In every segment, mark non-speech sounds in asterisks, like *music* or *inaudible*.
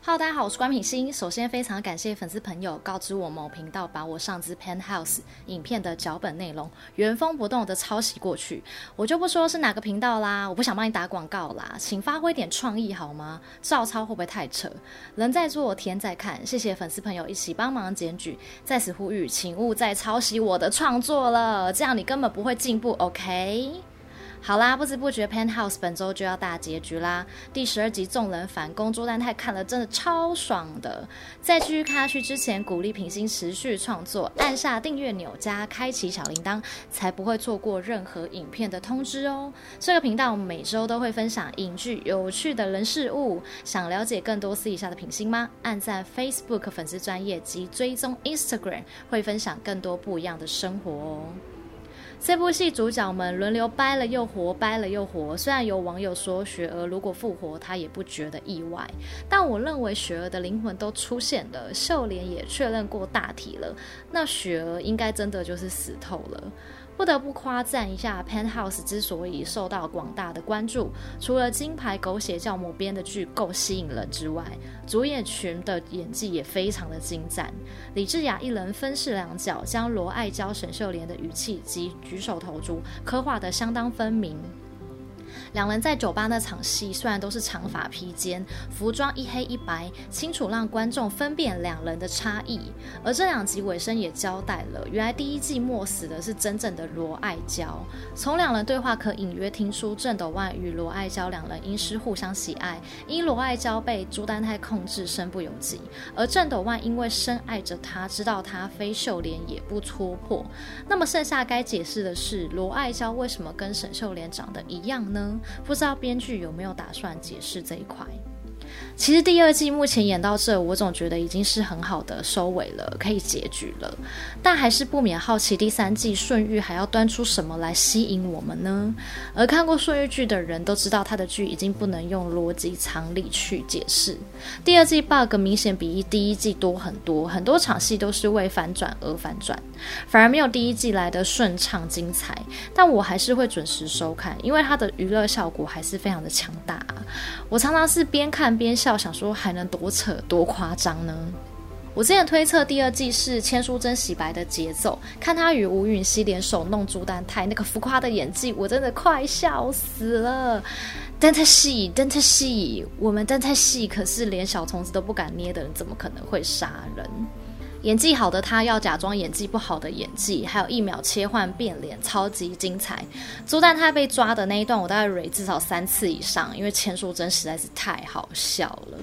哈喽，大家好，我是关品欣。首先，非常感谢粉丝朋友告知我某频道把我上支 Penthouse 影片的脚本内容原封不动的抄袭过去，我就不说是哪个频道啦，我不想帮你打广告啦，请发挥点创意好吗？照抄会不会太扯？人在做，天在看，谢谢粉丝朋友一起帮忙检举，在此呼吁，请勿再抄袭我的创作了，这样你根本不会进步，OK？好啦，不知不觉 Penthouse 本周就要大结局啦。第十二集众人反攻朱丹泰看了真的超爽的。在继续看下去之前，鼓励品心持续创作，按下订阅钮加开启小铃铛，才不会错过任何影片的通知哦。这个频道每周都会分享影剧有趣的人事物。想了解更多私底下的品心吗？按赞 Facebook 粉丝专页及追踪 Instagram，会分享更多不一样的生活哦。这部戏主角们轮流掰了又活，掰了又活。虽然有网友说雪儿如果复活，他也不觉得意外，但我认为雪儿的灵魂都出现了，秀莲也确认过大体了，那雪儿应该真的就是死透了。不得不夸赞一下《Penthouse》之所以受到广大的关注，除了金牌狗血教母编的剧够吸引人之外，主演群的演技也非常的精湛。李智雅一人分饰两角，将罗爱娇、沈秀莲的语气及举手投足刻画得相当分明。两人在酒吧那场戏，虽然都是长发披肩，服装一黑一白，清楚让观众分辨两人的差异。而这两集尾声也交代了，原来第一季末死的是真正的罗爱娇。从两人对话可隐约听出，郑斗万与罗爱娇两人因是互相喜爱，因罗爱娇被朱丹泰控制，身不由己；而郑斗万因为深爱着她，知道她非秀莲也不戳破。那么剩下该解释的是，罗爱娇为什么跟沈秀莲长得一样呢？不知道编剧有没有打算解释这一块？其实第二季目前演到这，我总觉得已经是很好的收尾了，可以结局了。但还是不免好奇第三季顺玉还要端出什么来吸引我们呢？而看过顺玉剧的人都知道，他的剧已经不能用逻辑常理去解释。第二季 bug 明显比第一季多很多，很多场戏都是为反转而反转，反而没有第一季来的顺畅精彩。但我还是会准时收看，因为它的娱乐效果还是非常的强大。我常常是边看边笑。想说还能多扯多夸张呢？我之前推测第二季是千淑珍洗白的节奏，看他与吴允熙联手弄朱丹泰那个浮夸的演技，我真的快笑死了。但太细，但太细，我们但太细，可是连小虫子都不敢捏的人，怎么可能会杀人？演技好的他要假装演技不好的演技，还有一秒切换变脸，超级精彩。朱丹他被抓的那一段，我大概蕊至少三次以上，因为千书真实在是太好笑了。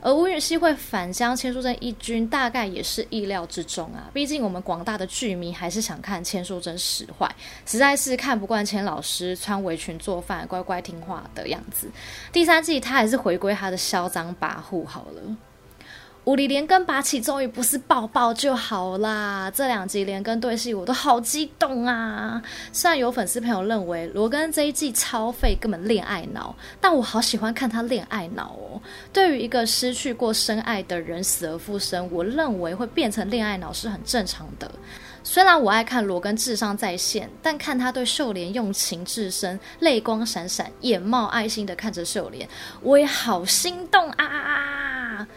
而吴允熙会反将千书真一军，大概也是意料之中啊。毕竟我们广大的剧迷还是想看千书真使坏，实在是看不惯千老师穿围裙做饭、乖乖听话的样子。第三季他还是回归他的嚣张跋扈好了。武力连根拔起，终于不是抱抱就好啦！这两集连根对戏，我都好激动啊！虽然有粉丝朋友认为罗根这一季超废，根本恋爱脑，但我好喜欢看他恋爱脑哦。对于一个失去过深爱的人死而复生，我认为会变成恋爱脑是很正常的。虽然我爱看罗根智商在线，但看他对秀莲用情至深，泪光闪闪，眼冒爱心的看着秀莲，我也好心动啊！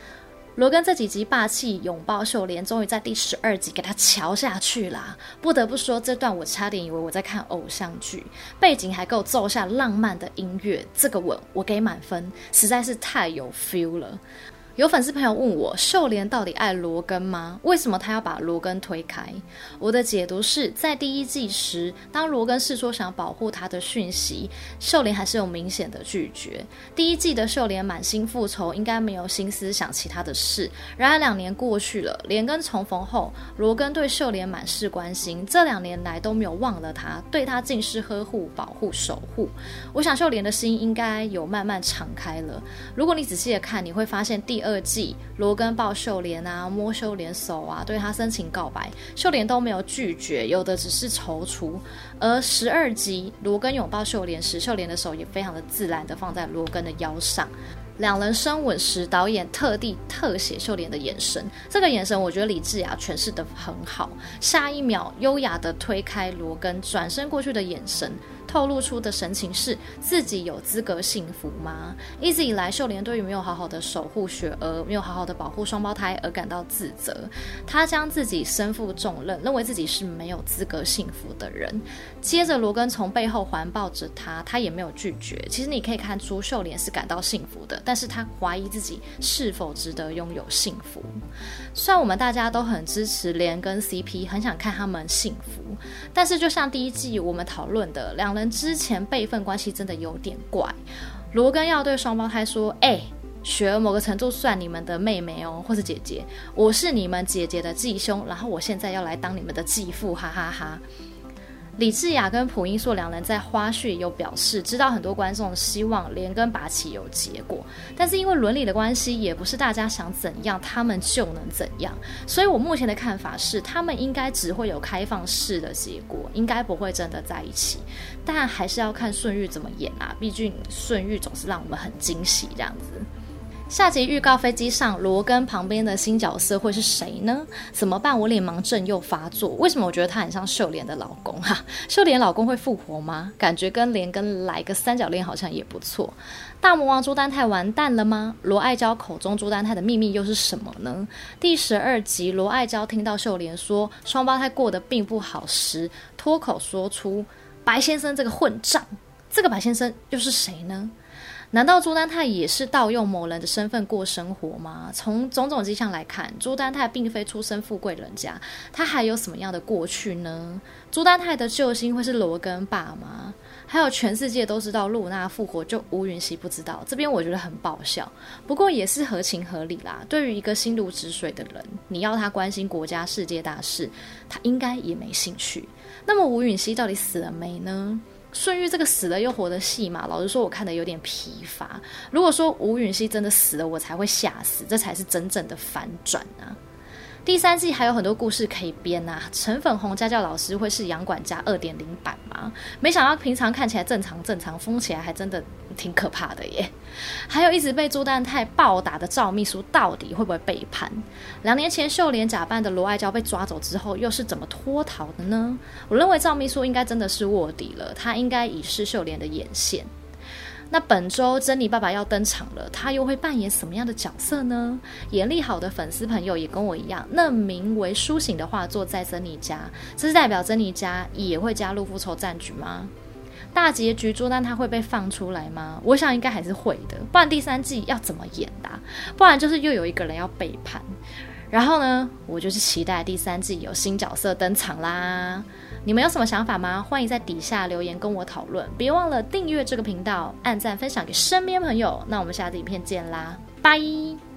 罗根这几集霸气拥抱秀莲，终于在第十二集给他瞧下去啦！不得不说，这段我差点以为我在看偶像剧，背景还给我奏下浪漫的音乐，这个吻我给满分，实在是太有 feel 了。有粉丝朋友问我，秀莲到底爱罗根吗？为什么他要把罗根推开？我的解读是在第一季时，当罗根是说想保护他的讯息，秀莲还是有明显的拒绝。第一季的秀莲满心复仇，应该没有心思想其他的事。然而两年过去了，连根重逢后，罗根对秀莲满是关心，这两年来都没有忘了他，对他尽是呵护、保护、守护。我想秀莲的心应该有慢慢敞开了。如果你仔细的看，你会发现第二。二季罗根抱秀莲啊，摸秀莲手啊，对他深情告白，秀莲都没有拒绝，有的只是踌躇。而十二集罗根拥抱秀莲时，秀莲的手也非常的自然的放在罗根的腰上。两人深吻时，导演特地特写秀莲的眼神，这个眼神我觉得李智雅诠释得很好。下一秒优雅的推开罗根，转身过去的眼神。透露出的神情是自己有资格幸福吗？一直以来，秀莲对于没有好好的守护雪儿，没有好好的保护双胞胎而感到自责。她将自己身负重任，认为自己是没有资格幸福的人。接着，罗根从背后环抱着她，她也没有拒绝。其实你可以看出，秀莲是感到幸福的，但是她怀疑自己是否值得拥有幸福。虽然我们大家都很支持莲跟 CP，很想看他们幸福，但是就像第一季我们讨论的，两之前辈分关系真的有点怪。罗根要对双胞胎说：“哎、欸，雪儿某个程度算你们的妹妹哦，或是姐姐，我是你们姐姐的继兄，然后我现在要来当你们的继父，哈哈哈。”李智雅跟朴英硕两人在花絮有表示，知道很多观众希望连根拔起有结果，但是因为伦理的关系，也不是大家想怎样他们就能怎样，所以我目前的看法是，他们应该只会有开放式的结果，应该不会真的在一起，但还是要看顺玉怎么演啊，毕竟顺玉总是让我们很惊喜这样子。下集预告：飞机上罗根旁边的新角色会是谁呢？怎么办？我脸盲症又发作。为什么我觉得他很像秀莲的老公 *laughs* 哈、秀莲老公会复活吗？感觉跟莲根来个三角恋好像也不错。大魔王朱丹泰完蛋了吗？罗爱娇口中朱丹泰的秘密又是什么呢？第十二集，罗爱娇听到秀莲说双胞胎过得并不好时，脱口说出“白先生这个混账”。这个白先生又是谁呢？难道朱丹泰也是盗用某人的身份过生活吗？从种种迹象来看，朱丹泰并非出身富贵人家，他还有什么样的过去呢？朱丹泰的救星会是罗根爸吗？还有全世界都知道露娜复活，就吴允熙不知道，这边我觉得很爆笑，不过也是合情合理啦。对于一个心如止水的人，你要他关心国家世界大事，他应该也没兴趣。那么吴允熙到底死了没呢？顺玉这个死了又活的戏嘛，老实说，我看的有点疲乏。如果说吴允熙真的死了，我才会吓死，这才是真正的反转啊！第三季还有很多故事可以编啊！陈粉红家教老师会是杨管家二点零版吗？没想到平常看起来正常正常，疯起来还真的挺可怕的耶！还有一直被朱丹泰暴打的赵秘书，到底会不会背叛？两年前秀莲假扮的罗爱娇被抓走之后，又是怎么脱逃的呢？我认为赵秘书应该真的是卧底了，他应该已是秀莲的眼线。那本周珍妮爸爸要登场了，他又会扮演什么样的角色呢？眼力好的粉丝朋友也跟我一样，那名为苏醒的画作在珍妮家，这是代表珍妮家也会加入复仇战局吗？大结局朱丹他会被放出来吗？我想应该还是会的，不然第三季要怎么演的啊？不然就是又有一个人要背叛。然后呢，我就是期待第三季有新角色登场啦。你们有什么想法吗？欢迎在底下留言跟我讨论。别忘了订阅这个频道，按赞分享给身边朋友。那我们下次影片见啦，拜。